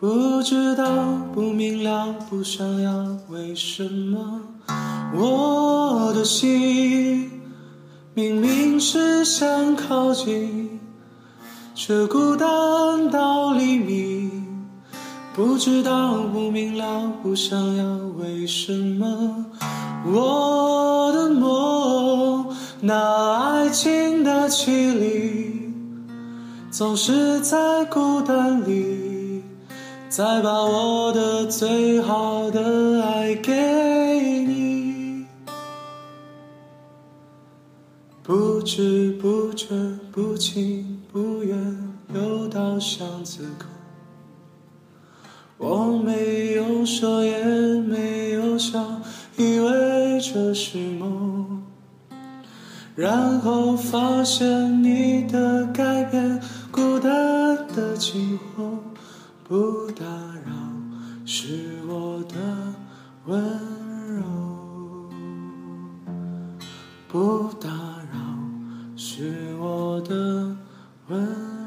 不知道，不明了，不想要，为什么我的心明明是想靠近，却孤单到黎明。不知道，不明了，不想要，为什么我的梦那爱情的绮丽，总是在孤单里。再把我的最好的爱给你，不知不觉，不情不愿，又到巷子口。我没有说，也没有笑，以为这是梦，然后发现你的改变，孤单的今后。不打扰，是我的温柔。不打扰，是我的温柔。